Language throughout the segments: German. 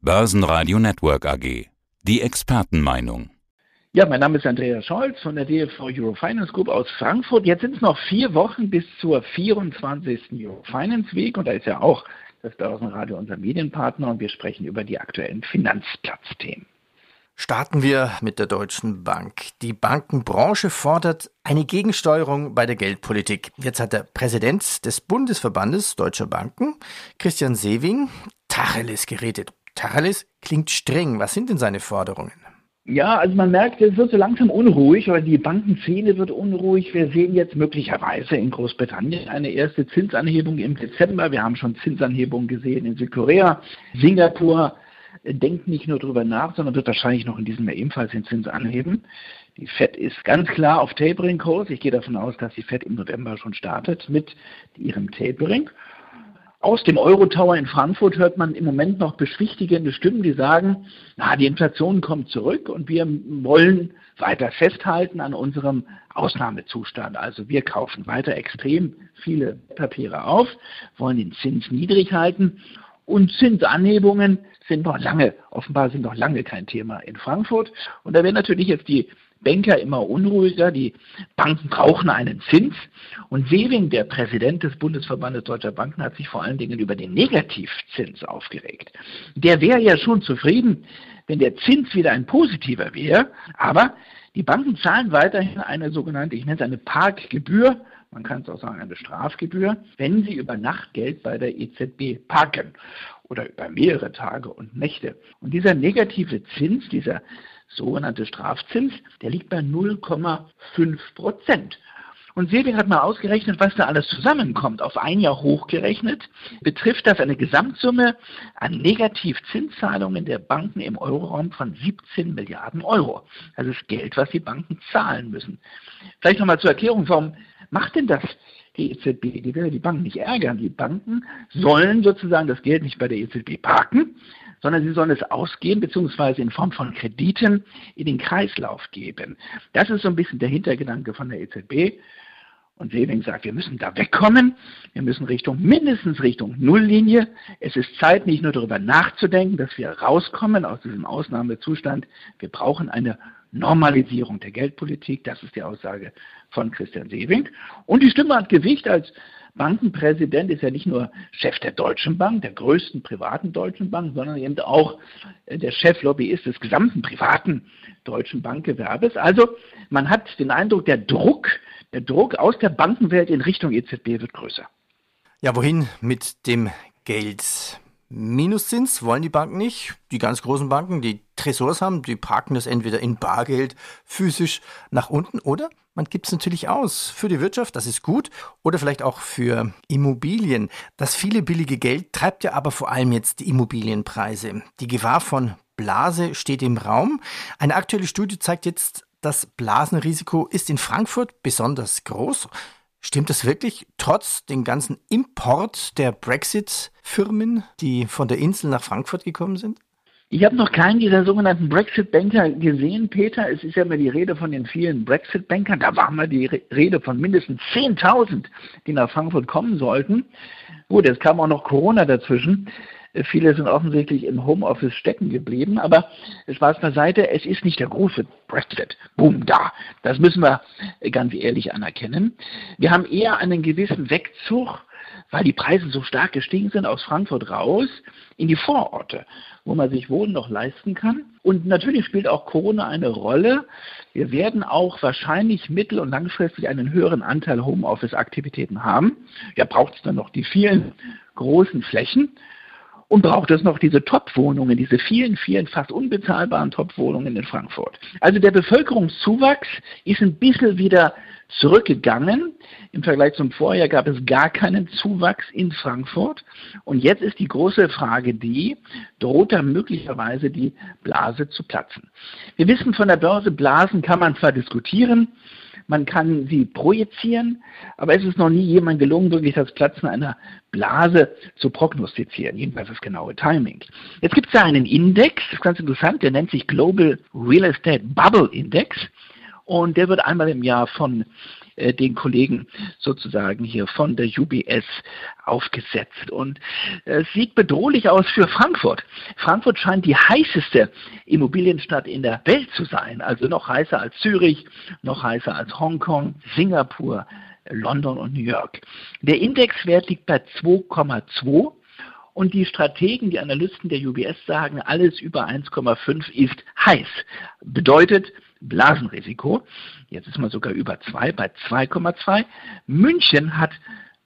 Börsenradio Network AG. Die Expertenmeinung. Ja, mein Name ist Andreas Scholz von der DFV Eurofinance Group aus Frankfurt. Jetzt sind es noch vier Wochen bis zur 24. Eurofinance Week und da ist ja auch das Börsenradio unser Medienpartner und wir sprechen über die aktuellen Finanzplatzthemen. Starten wir mit der Deutschen Bank. Die Bankenbranche fordert eine Gegensteuerung bei der Geldpolitik. Jetzt hat der Präsident des Bundesverbandes Deutscher Banken, Christian Sewing, Tacheles geredet. Tacheles klingt streng. Was sind denn seine Forderungen? Ja, also man merkt, es wird so langsam unruhig, oder die Bankenszene wird unruhig. Wir sehen jetzt möglicherweise in Großbritannien eine erste Zinsanhebung im Dezember. Wir haben schon Zinsanhebungen gesehen in Südkorea, Singapur denkt nicht nur darüber nach, sondern wird wahrscheinlich noch in diesem Jahr ebenfalls den Zins anheben. Die FED ist ganz klar auf Tapering-Kurs. Ich gehe davon aus, dass die FED im November schon startet mit ihrem Tapering. Aus dem Euro-Tower in Frankfurt hört man im Moment noch beschwichtigende Stimmen, die sagen, na, die Inflation kommt zurück und wir wollen weiter festhalten an unserem Ausnahmezustand. Also wir kaufen weiter extrem viele Papiere auf, wollen den Zins niedrig halten und Zinsanhebungen sind noch lange, offenbar sind noch lange kein Thema in Frankfurt. Und da werden natürlich jetzt die Banker immer unruhiger, die Banken brauchen einen Zins. Und Sewing, der Präsident des Bundesverbandes Deutscher Banken, hat sich vor allen Dingen über den Negativzins aufgeregt. Der wäre ja schon zufrieden, wenn der Zins wieder ein positiver wäre, aber die Banken zahlen weiterhin eine sogenannte, ich nenne es eine Parkgebühr, man kann es auch sagen eine Strafgebühr, wenn sie über Nacht Geld bei der EZB parken oder über mehrere Tage und Nächte. Und dieser negative Zins, dieser sogenannte Strafzins, der liegt bei 0,5 Prozent. Und Sewing hat mal ausgerechnet, was da alles zusammenkommt. Auf ein Jahr hochgerechnet betrifft das eine Gesamtsumme an Negativzinszahlungen der Banken im Euroraum von 17 Milliarden Euro. Das ist Geld, was die Banken zahlen müssen. Vielleicht nochmal zur Erklärung, warum macht denn das die EZB? Die will die Banken nicht ärgern. Die Banken sollen sozusagen das Geld nicht bei der EZB parken, sondern sie sollen es ausgeben bzw. in Form von Krediten in den Kreislauf geben. Das ist so ein bisschen der Hintergedanke von der EZB. Und Sewing sagt, wir müssen da wegkommen. Wir müssen Richtung, mindestens Richtung Nulllinie. Es ist Zeit, nicht nur darüber nachzudenken, dass wir rauskommen aus diesem Ausnahmezustand. Wir brauchen eine Normalisierung der Geldpolitik. Das ist die Aussage von Christian Sewing. Und die Stimme hat Gewicht als Bankenpräsident ist ja nicht nur Chef der Deutschen Bank, der größten privaten Deutschen Bank, sondern eben auch äh, der Cheflobbyist des gesamten privaten deutschen Bankgewerbes. Also man hat den Eindruck, der Druck, der Druck aus der Bankenwelt in Richtung EZB wird größer. Ja, wohin mit dem Geld? Minuszins wollen die Banken nicht. Die ganz großen Banken, die Tresors haben, die parken das entweder in Bargeld physisch nach unten oder man gibt es natürlich aus für die Wirtschaft, das ist gut, oder vielleicht auch für Immobilien. Das viele billige Geld treibt ja aber vor allem jetzt die Immobilienpreise. Die Gefahr von Blase steht im Raum. Eine aktuelle Studie zeigt jetzt, das Blasenrisiko ist in Frankfurt besonders groß. Stimmt das wirklich, trotz den ganzen Import der Brexit-Firmen, die von der Insel nach Frankfurt gekommen sind? Ich habe noch keinen dieser sogenannten Brexit-Banker gesehen, Peter. Es ist ja immer die Rede von den vielen Brexit-Bankern. Da war mal die Rede von mindestens 10.000, die nach Frankfurt kommen sollten. Gut, es kam auch noch Corona dazwischen. Viele sind offensichtlich im Homeoffice stecken geblieben, aber Spaß beiseite, es ist nicht der große Brexit. Boom, da. Das müssen wir ganz ehrlich anerkennen. Wir haben eher einen gewissen Wegzug, weil die Preise so stark gestiegen sind, aus Frankfurt raus in die Vororte, wo man sich Wohnen noch leisten kann. Und natürlich spielt auch Corona eine Rolle. Wir werden auch wahrscheinlich mittel- und langfristig einen höheren Anteil Homeoffice-Aktivitäten haben. Ja, braucht es dann noch die vielen großen Flächen und braucht es noch diese Top-Wohnungen, diese vielen, vielen fast unbezahlbaren Top-Wohnungen in Frankfurt. Also der Bevölkerungszuwachs ist ein bisschen wieder zurückgegangen. Im Vergleich zum Vorjahr gab es gar keinen Zuwachs in Frankfurt. Und jetzt ist die große Frage die, droht da möglicherweise die Blase zu platzen? Wir wissen von der Börse, Blasen kann man zwar diskutieren, man kann sie projizieren, aber es ist noch nie jemand gelungen, wirklich das Platzen einer Blase zu prognostizieren, jedenfalls das genaue Timing. Jetzt gibt es da einen Index, das ist ganz interessant, der nennt sich Global Real Estate Bubble Index und der wird einmal im Jahr von äh, den Kollegen sozusagen hier von der UBS aufgesetzt. Und es sieht bedrohlich aus für Frankfurt. Frankfurt scheint die heißeste Immobilienstadt in der Welt zu sein, also noch heißer als Zürich, noch heißer als Hongkong, Singapur, London und New York. Der Indexwert liegt bei 2,2 und die Strategen, die Analysten der UBS sagen, alles über 1,5 ist heiß. Bedeutet Blasenrisiko. Jetzt ist man sogar über 2 bei 2,2. München hat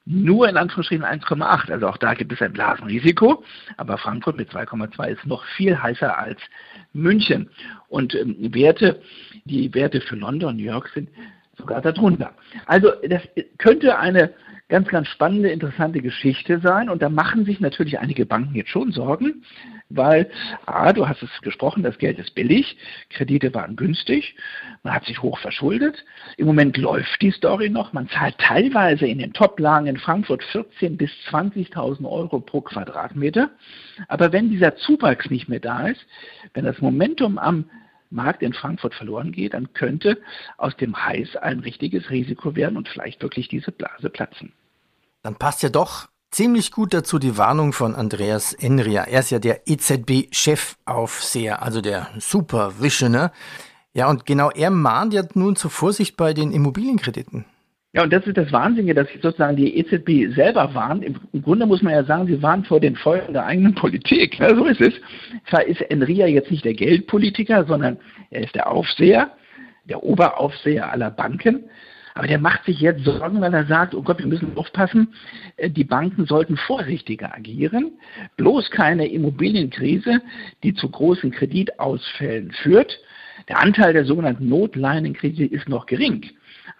nur in Anführungsstrichen 1,8. Also auch da gibt es ein Blasenrisiko. Aber Frankfurt mit 2,2 ist noch viel heißer als München. Und ähm, Werte, die Werte für London und New York sind sogar darunter. Also das könnte eine ganz, ganz spannende, interessante Geschichte sein. Und da machen sich natürlich einige Banken jetzt schon Sorgen, weil, A, du hast es gesprochen, das Geld ist billig, Kredite waren günstig, man hat sich hoch verschuldet. Im Moment läuft die Story noch. Man zahlt teilweise in den Top-Lagen in Frankfurt 14.000 bis 20.000 Euro pro Quadratmeter. Aber wenn dieser Zuwachs nicht mehr da ist, wenn das Momentum am Markt in Frankfurt verloren geht, dann könnte aus dem Heiß ein richtiges Risiko werden und vielleicht wirklich diese Blase platzen. Dann passt ja doch ziemlich gut dazu die Warnung von Andreas Enria. Er ist ja der EZB-Chefaufseher, also der Supervisioner. Ja, und genau er mahnt ja nun zur Vorsicht bei den Immobilienkrediten. Ja, und das ist das Wahnsinnige, dass sozusagen die EZB selber warnt. Im Grunde muss man ja sagen, sie warnt vor den Folgen der eigenen Politik. Ja, so ist es. Zwar ist Enria jetzt nicht der Geldpolitiker, sondern er ist der Aufseher, der Oberaufseher aller Banken. Aber der macht sich jetzt Sorgen, weil er sagt, oh Gott, wir müssen aufpassen, äh, die Banken sollten vorsichtiger agieren. Bloß keine Immobilienkrise, die zu großen Kreditausfällen führt. Der Anteil der sogenannten Notlainenkredite ist noch gering.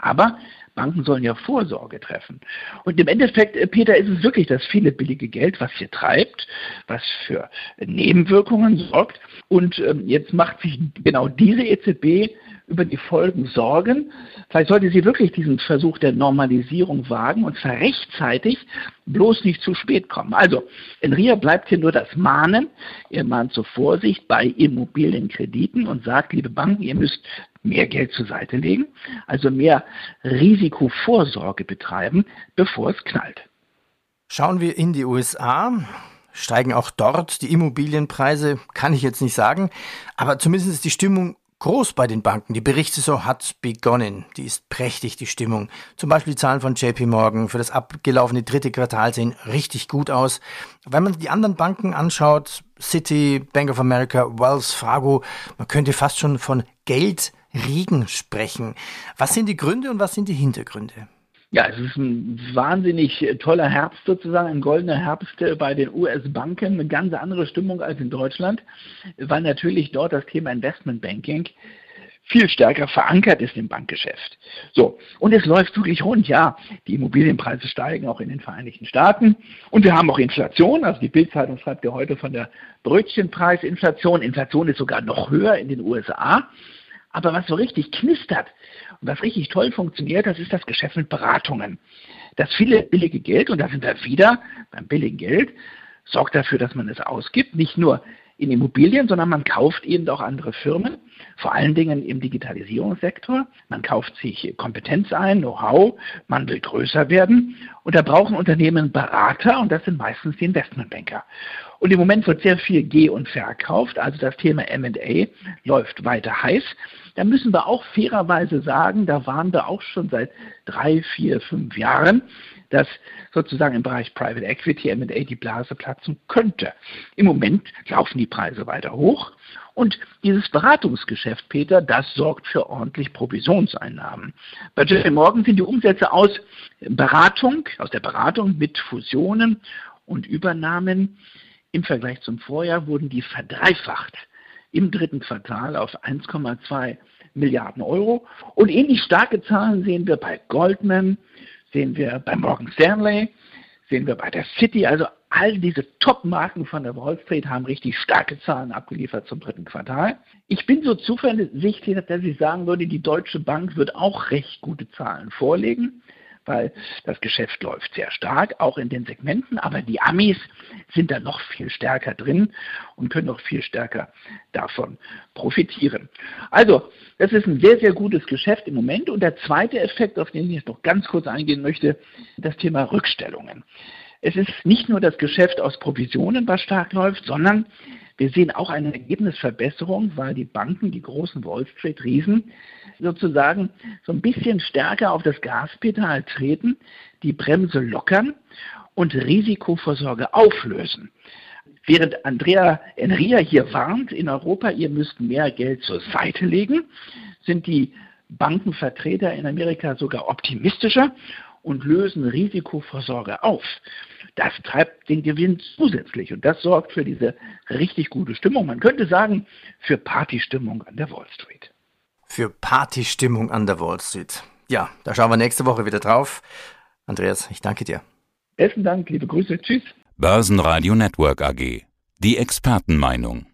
Aber Banken sollen ja Vorsorge treffen. Und im Endeffekt, äh, Peter, ist es wirklich das viele billige Geld, was hier treibt, was für Nebenwirkungen sorgt. Und ähm, jetzt macht sich genau diese EZB über die Folgen Sorgen. Vielleicht sollte sie wirklich diesen Versuch der Normalisierung wagen und zwar rechtzeitig, bloß nicht zu spät kommen. Also, in Ria bleibt hier nur das Mahnen. Ihr mahnt zur Vorsicht bei Immobilienkrediten und sagt, liebe Banken, ihr müsst mehr Geld zur Seite legen, also mehr Risikovorsorge betreiben, bevor es knallt. Schauen wir in die USA. Steigen auch dort die Immobilienpreise, kann ich jetzt nicht sagen, aber zumindest ist die Stimmung groß bei den Banken. Die Berichtssaison hat begonnen. Die ist prächtig, die Stimmung. Zum Beispiel die Zahlen von JP Morgan für das abgelaufene dritte Quartal sehen richtig gut aus. Wenn man die anderen Banken anschaut, Citi, Bank of America, Wells Fargo, man könnte fast schon von Geldregen sprechen. Was sind die Gründe und was sind die Hintergründe? Ja, es ist ein wahnsinnig toller Herbst sozusagen, ein goldener Herbst bei den US-Banken, eine ganz andere Stimmung als in Deutschland, weil natürlich dort das Thema Investmentbanking viel stärker verankert ist im Bankgeschäft. So, und es läuft wirklich rund, ja. Die Immobilienpreise steigen auch in den Vereinigten Staaten und wir haben auch Inflation, also die Bildzeitung schreibt ja heute von der Brötchenpreisinflation. Inflation ist sogar noch höher in den USA. Aber was so richtig knistert und was richtig toll funktioniert, das ist das Geschäft mit Beratungen. Das viele billige Geld, und da sind wir wieder beim billigen Geld, sorgt dafür, dass man es ausgibt, nicht nur in Immobilien, sondern man kauft eben auch andere Firmen, vor allen Dingen im Digitalisierungssektor. Man kauft sich Kompetenz ein, Know-how, man will größer werden und da brauchen Unternehmen Berater und das sind meistens die Investmentbanker. Und im Moment wird sehr viel Geh- und Verkauft, also das Thema MA läuft weiter heiß. Da müssen wir auch fairerweise sagen, da waren wir auch schon seit drei, vier, fünf Jahren, dass sozusagen im Bereich Private Equity MA die Blase platzen könnte. Im Moment laufen die Preise weiter hoch. Und dieses Beratungsgeschäft, Peter, das sorgt für ordentlich Provisionseinnahmen. Bei JP Morgan sind die Umsätze aus Beratung, aus der Beratung mit Fusionen und Übernahmen im Vergleich zum Vorjahr wurden die verdreifacht im dritten Quartal auf 1,2 Milliarden Euro. Und ähnlich starke Zahlen sehen wir bei Goldman, sehen wir bei Morgan Stanley, sehen wir bei der City. Also all diese Top-Marken von der Wall Street haben richtig starke Zahlen abgeliefert zum dritten Quartal. Ich bin so zuversichtlich, dass ich sagen würde, die Deutsche Bank wird auch recht gute Zahlen vorlegen weil das Geschäft läuft sehr stark, auch in den Segmenten, aber die Amis sind da noch viel stärker drin und können noch viel stärker davon profitieren. Also, das ist ein sehr, sehr gutes Geschäft im Moment. Und der zweite Effekt, auf den ich jetzt noch ganz kurz eingehen möchte, das Thema Rückstellungen. Es ist nicht nur das Geschäft aus Provisionen, was stark läuft, sondern wir sehen auch eine Ergebnisverbesserung, weil die Banken, die großen Wall Street Riesen, sozusagen so ein bisschen stärker auf das Gaspedal treten, die Bremse lockern und Risikovorsorge auflösen. Während Andrea Enria hier warnt in Europa, ihr müsst mehr Geld zur Seite legen, sind die Bankenvertreter in Amerika sogar optimistischer und lösen Risikovorsorge auf. Das treibt den Gewinn zusätzlich und das sorgt für diese richtig gute Stimmung. Man könnte sagen, für Partystimmung an der Wall Street. Für Partystimmung an der Wall Street. Ja, da schauen wir nächste Woche wieder drauf. Andreas, ich danke dir. Besten Dank, liebe Grüße, tschüss. Börsenradio Network AG. Die Expertenmeinung.